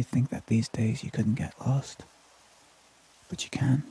You'd think that these days you couldn't get lost, but you can.